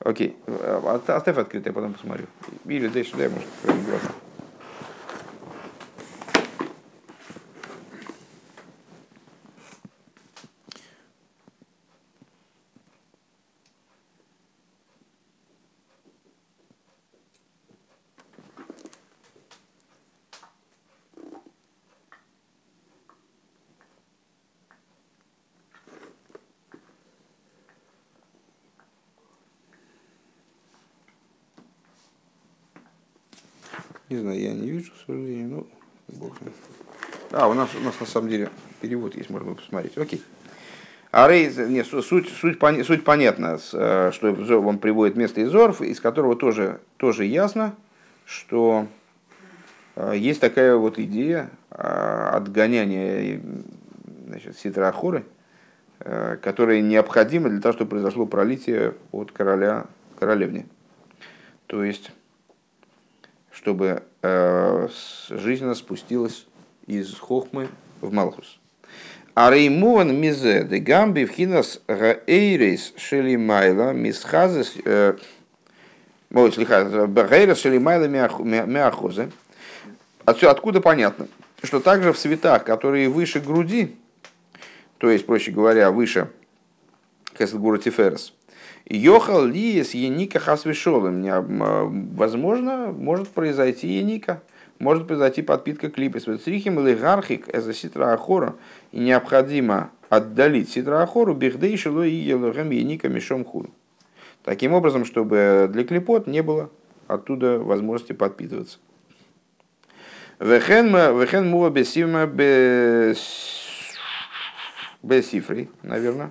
Окей, э, оставь открытое, я потом посмотрю. Или дай сюда, может, глаза. Не знаю, я не вижу, к сожалению, ну, бог А, у нас, у нас на самом деле перевод есть, можно посмотреть. Окей. А рейз, нет, суть, суть, суть понятна, э, что он приводит место из Орф, из которого тоже, тоже ясно, что э, есть такая вот идея э, отгоняния значит, ситрахоры, которая необходима для того, чтобы произошло пролитие от короля королевне. То есть чтобы э, жизненно спустилась из Хохмы в Малхус. А реймуван мизе де гамби в хинас гаэйрис шелимайла мисхазес э, Ой, слегка, Шалимайла Мяхозы. Отсюда откуда понятно, что также в цветах, которые выше груди, то есть, проще говоря, выше Хесадгура Тиферес, Йохал ли с Еника Хасвишолом. Возможно, может произойти Еника, может произойти подпитка клипа. Срихим или гархик это ситра ахора. И необходимо отдалить ситра ахору бихдей шило и елогам Еника мешом хур. Таким образом, чтобы для клипот не было оттуда возможности подпитываться. Вехен мува бесифри, наверное.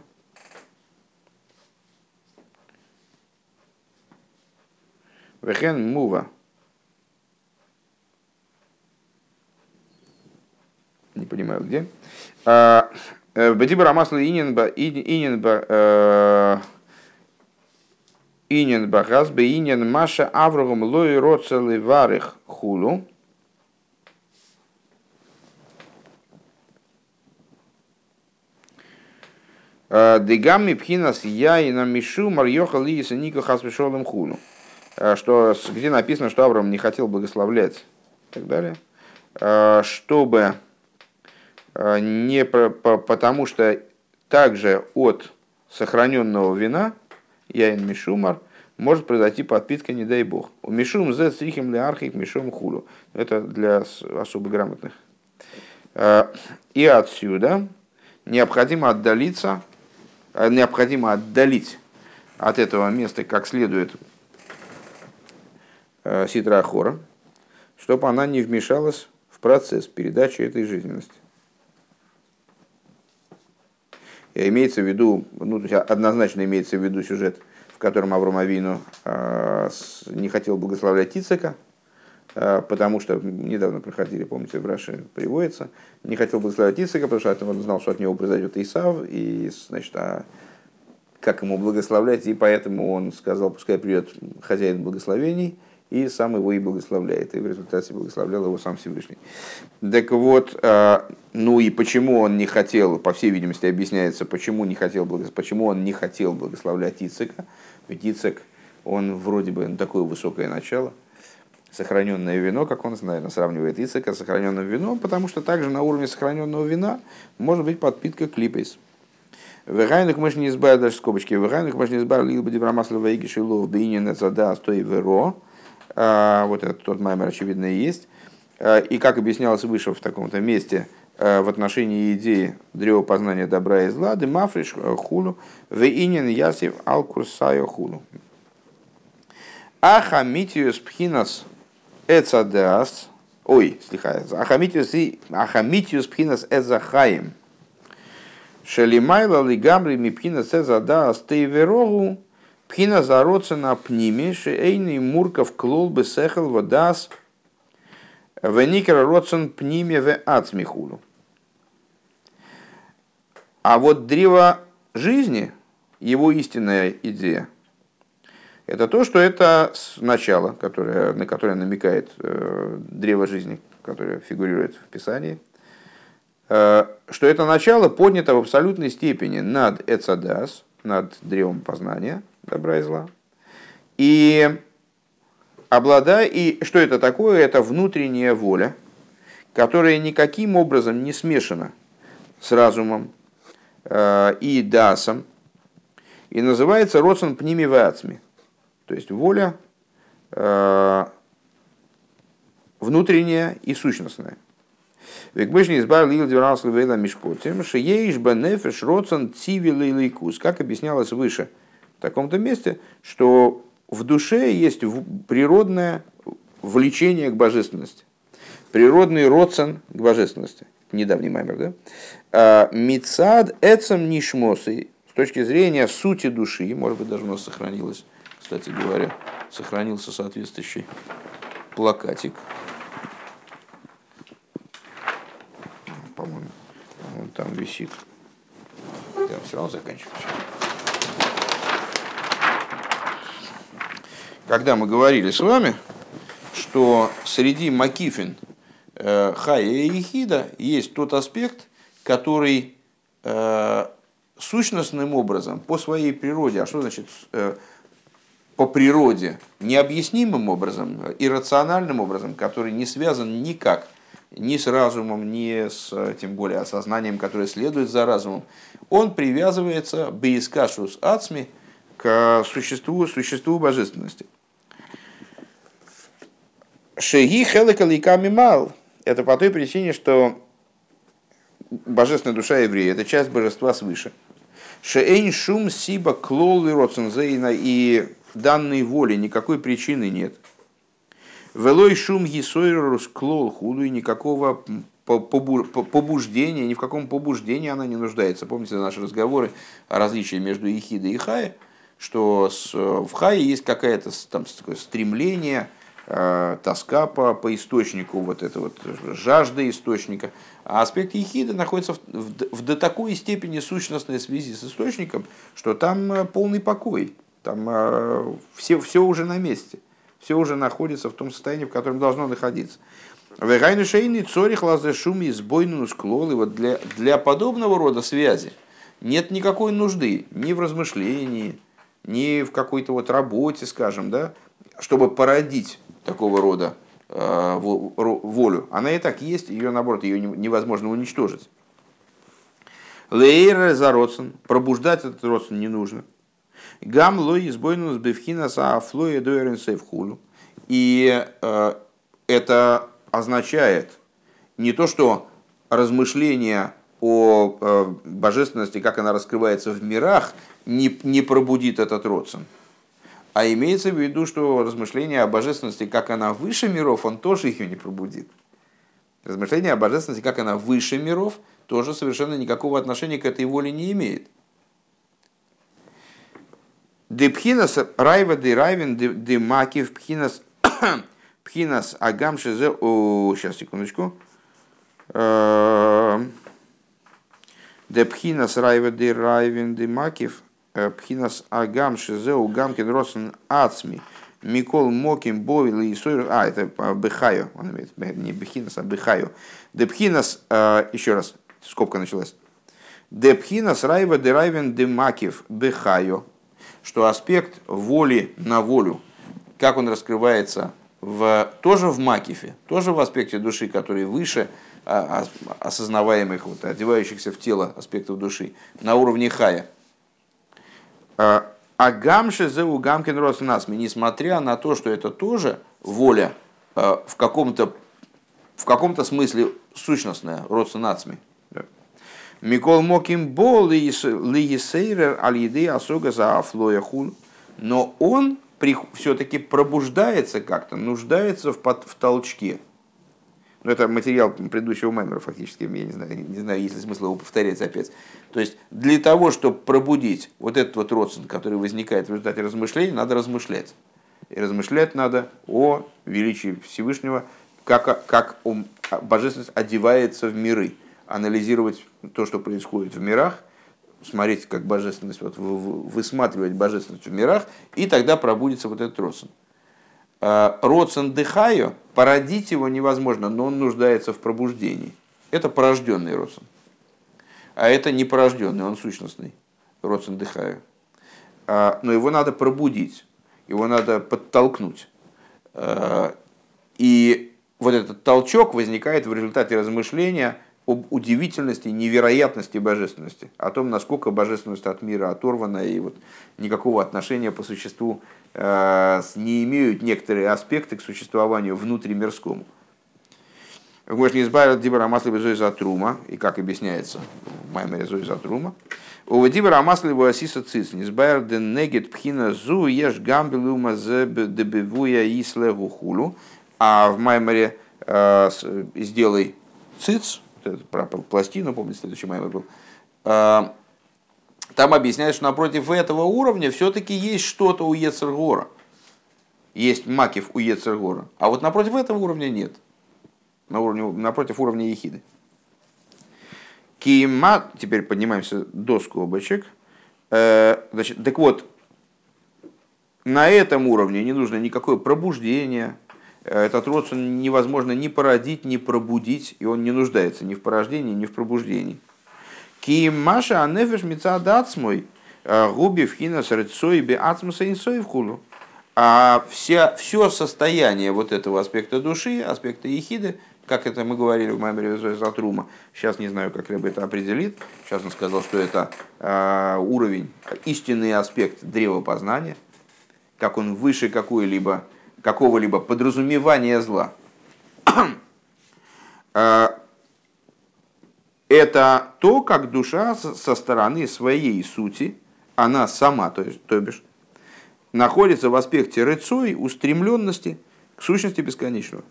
Вехен мува. Не понимаю, где. А, э, Бедибра масла иненба, иненба, э, инен багаз, бе инен маша аврогом лой роцели варих хулу. Дегамми пхинас я и на мишу марьоха лиеса ника хасвешолом хулу. Э, что, где написано, что Авраам не хотел благословлять и так далее, э, чтобы э, не потому что также от сохраненного вина, яин мишумар, может произойти подпитка, не дай бог. У мишум зе црихим ли архик мишум хулу. Это для особо грамотных. И отсюда необходимо отдалиться, необходимо отдалить от этого места как следует ситра хора, чтобы она не вмешалась в процесс передачи этой жизненности. Имеется в виду, ну, то есть однозначно имеется в виду сюжет, в котором Авром Авину э, не хотел благословлять Ицека, э, потому что недавно проходили, помните, в Раше приводится, не хотел благословлять Ицека, потому что он знал, что от него произойдет Исав, и, значит, а как ему благословлять, и поэтому он сказал, пускай придет хозяин благословений, и сам его и благословляет, и в результате благословлял его сам Всевышний. Так вот, а, ну и почему он не хотел, по всей видимости, объясняется, почему, не хотел, почему он не хотел благословлять Ицека, ведь Ицек, он вроде бы ну, такое высокое начало, сохраненное вино, как он, наверное, сравнивает Ицека с сохраненным вином, потому что также на уровне сохраненного вина может быть подпитка клипейс. Вегайнух мы не избавили даже скобочки. Вегайнух мы не избавили либо дебрамасла вейги шилов бейнин это стой веро. А, вот этот тот маймер, очевидно, и есть. А, и как объяснялось выше в таком-то месте, а, в отношении идеи древа познания добра и зла, демафриш хулу, вейнин ясив ал курсайо хулу. Ахамитиус пхинас эцадеас, ой, слегка, ахамитиус пхинас эзахаим, шелимайла лигамри мипхина цезадеас тейверогу, Пхина зароца на пниме, шейный мурков клол бы сехал водас, веникера роцен пниме в ацмихулу. А вот древо жизни, его истинная идея, это то, что это начало, которое, на которое намекает э, древо жизни, которое фигурирует в Писании, э, что это начало поднято в абсолютной степени над Эцадас, над древом познания – добра и зла. И обладая, и что это такое? Это внутренняя воля, которая никаким образом не смешана с разумом э, и дасом, и называется родствен пними вацми, то есть воля э, внутренняя и сущностная. Векбышни избавил Лил Дюрал Славейла Мишпотим, Шиеиш Бенефеш Родсон Цивилый Лейкус, как объяснялось выше – в таком-то месте, что в душе есть природное влечение к божественности, природный родствен к божественности. Недавний маймер, да? А, Мицад эцем нишмосы, с точки зрения сути души, может быть, даже у нас сохранилось, кстати говоря, сохранился соответствующий плакатик. По-моему, он там висит. Я все равно заканчиваю. Когда мы говорили с вами, что среди Макифин, э, Хая и Ехида есть тот аспект, который э, сущностным образом, по своей природе, а что значит э, по природе, необъяснимым образом, иррациональным образом, который не связан никак ни с разумом, ни с, тем более, осознанием, которое следует за разумом, он привязывается бейскашус ацми к существу, существу божественности. Шеги хелекаликами мал. Это по той причине, что божественная душа еврея – это часть божества свыше. Шеэйн шум сиба клол и роцензейна, и данной воли никакой причины нет. Велой шум гисойрус клол худу, и никакого побуждения, ни в каком побуждении она не нуждается. Помните наши разговоры о различии между Ихидой и Хай, что в Хае есть какое-то там стремление – Э, тоска по, по источнику, вот это вот жажда источника. А аспект ехида находится в, в, в до такой степени сущностной связи с источником, что там э, полный покой, там э, все, все уже на месте, все уже находится в том состоянии, в котором должно находиться. Вегайну шейный цорих лазе шуми сбойну склол. И вот для, для подобного рода связи нет никакой нужды ни в размышлении, ни в какой-то вот работе, скажем, да, чтобы породить такого рода э, волю, она и так есть, ее наоборот, ее невозможно уничтожить. Лейра за родствен. Пробуждать этот родствен не нужно. Гам лой избойнус бифхина са афлоя дуэрен хулу. И э, это означает не то, что размышления о э, божественности, как она раскрывается в мирах, не, не пробудит этот родствен. А имеется в виду, что размышление о божественности, как она выше миров, он тоже ее не пробудит. Размышление о божественности, как она выше миров, тоже совершенно никакого отношения к этой воле не имеет. Депхинас райва де райвен де пхинас пхинас агам шизе... Сейчас, секундочку. Э, Депхинас райва де райвен де макив пхинас агам шизе угамкин росен ацми. Микол Моким Бовил и Сойр. А, это Бехайо. Он имеет не Бехинас, а Бехайо. Депхинас, еще раз, скобка началась. Депхинас Райва Дерайвен Демакив Бехайо. Что аспект воли на волю, как он раскрывается в, тоже в Макифе, тоже в аспекте души, который выше а, а, осознаваемых, вот, одевающихся в тело аспектов души, на уровне хая. А, а гамше зеу гамкин насми, несмотря на то, что это тоже воля в каком-то в каком-то смысле сущностная, родственнацми. Микол Моким Бол Лиесейрер Аль-Еды Асога за Афлояхун. Но он все-таки пробуждается как-то, нуждается в, под, в толчке. Но это материал предыдущего мемора фактически, я не знаю, не знаю, есть ли смысл его повторять опять. То есть для того, чтобы пробудить вот этот вот родствен, который возникает в результате размышлений, надо размышлять. И размышлять надо о величии Всевышнего, как, как он, божественность одевается в миры – анализировать то, что происходит в мирах, смотреть, как божественность, вот, высматривать божественность в мирах, и тогда пробудится вот этот родствен. А, родствен дыхаю, породить его невозможно, но он нуждается в пробуждении. Это порожденный родствен. А это не порожденный, он сущностный. Родствен дыхаю. А, но его надо пробудить, его надо подтолкнуть. А, и вот этот толчок возникает в результате размышления об удивительности, невероятности божественности, о том, насколько божественность от мира оторвана и вот никакого отношения по существу э, не имеют некоторые аспекты к существованию внутримирскому. Можно избавить дибара масла безой за трума, и как объясняется в Маймере зой за трума. У дибара масла его асиса циц, низбайр ден негет пхина зу еш гамбелума дебевуя исле гухулу. А в Маймере э, сделай циц, про пластину, помните, следующий маймер был, а, там объясняют, что напротив этого уровня все-таки есть что-то у Ецергора. Есть макив у Ецергора. А вот напротив этого уровня нет. На уровне, напротив уровня Ехиды. Кима, теперь поднимаемся до скобочек. Э, значит, так вот, на этом уровне не нужно никакое пробуждение, этот родствен невозможно ни породить, ни пробудить, и он не нуждается ни в порождении, ни в пробуждении. Ки маша анефеш мой э, губи вхина срецой би ацмуса инсой в хулу. А вся, все состояние вот этого аспекта души, аспекта ехиды, как это мы говорили в Маймере Затрума, сейчас не знаю, как Рэб это определит, сейчас он сказал, что это э, уровень, истинный аспект древа познания, как он выше какой-либо какого-либо подразумевания зла. А, это то, как душа со стороны своей сути, она сама, то, есть, то бишь, находится в аспекте рыцой, устремленности к сущности бесконечного.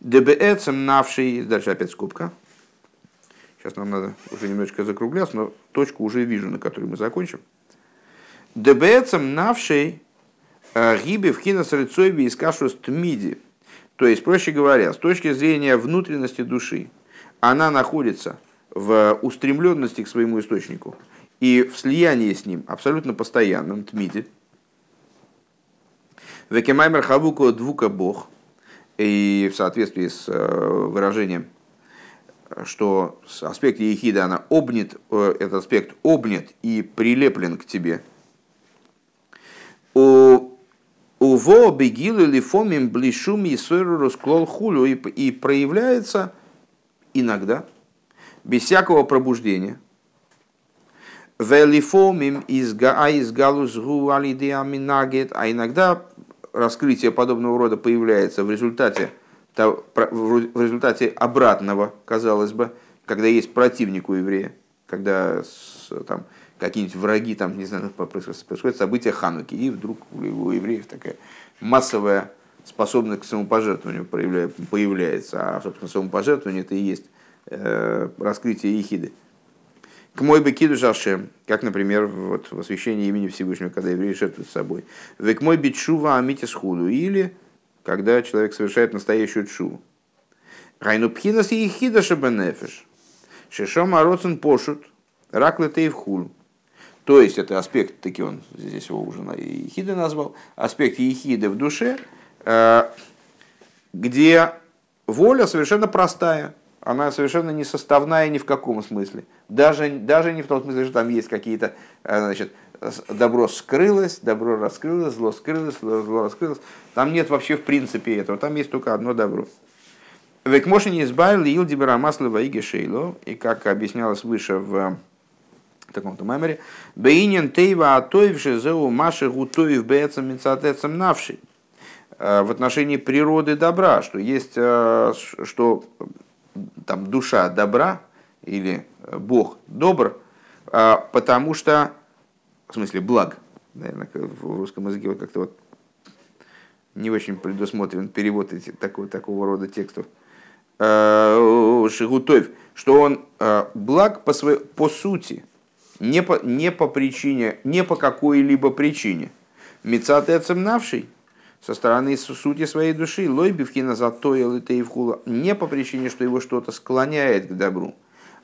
ДБЭЦем навший, дальше опять скобка. Сейчас нам надо уже немножечко закругляться, но точку уже вижу, на которой мы закончим. ДБЭЦем навший Гиби в хинас рыцойби из кашус тмиди. То есть, проще говоря, с точки зрения внутренности души, она находится в устремленности к своему источнику и в слиянии с ним абсолютно постоянном, тмиди. Векемаймер хавуко двука бог. И в соответствии с э, выражением, что аспект ехида, она обнят, э, этот аспект обнят и прилеплен к тебе. У Уво бегилы лифомим блишум и расклол хулю и проявляется иногда без всякого пробуждения. Велифомим из галус аминагет, а иногда раскрытие подобного рода появляется в результате, в результате обратного, казалось бы, когда есть противник у еврея, когда там, какие-нибудь враги, там, не знаю, происходят события Хануки, и вдруг у евреев такая массовая способность к самопожертвованию появляется, а, собственно, самопожертвование это и есть э, раскрытие ехиды. К мой бы киду жашем, как, например, вот в освящении имени Всевышнего, когда евреи жертвуют собой. Век мой бичува амитис худу, или когда человек совершает настоящую чуву. Райну пхинас и ехида шабенефеш. Шешом ароцен пошут, раклетей в хулу. То есть это аспект, таки он здесь его уже ехиды назвал, аспект ехиды в душе, э, где воля совершенно простая, она совершенно не составная ни в каком смысле. Даже, даже не в том смысле, что там есть какие-то, э, значит, добро скрылось, добро раскрылось, зло скрылось, зло раскрылось. Там нет вообще в принципе этого, там есть только одно добро. Век не избавил Илдибера Маслова и Гешейло, и как объяснялось выше в таком-то меморе, Бейнин Тейва Атоевши Зеу Маши Гутоев Бецам Мецатецам Навши в отношении природы добра, что есть, э, что там душа добра или Бог добр, э, потому что, в смысле, благ, наверное, в русском языке вот как-то вот не очень предусмотрен перевод эти, такого, такого рода текстов. Э, Шигутоев, что он благ по, своей, по сути, не по, не по причине, не по какой-либо причине. Мецатецем навший со стороны сути своей души, лойбивкина затоил и тейвхула, не по причине, что его что-то склоняет к добру,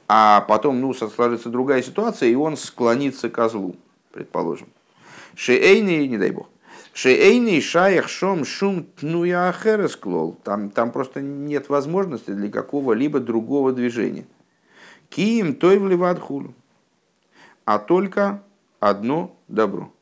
а потом ну, сложится другая ситуация, и он склонится к злу, предположим. Шеэйный, не дай бог. Шеэйный шаях шом шум тнуя ахересклол. Там, там просто нет возможности для какого-либо другого движения. Киим той вливат хулу а только одно добро.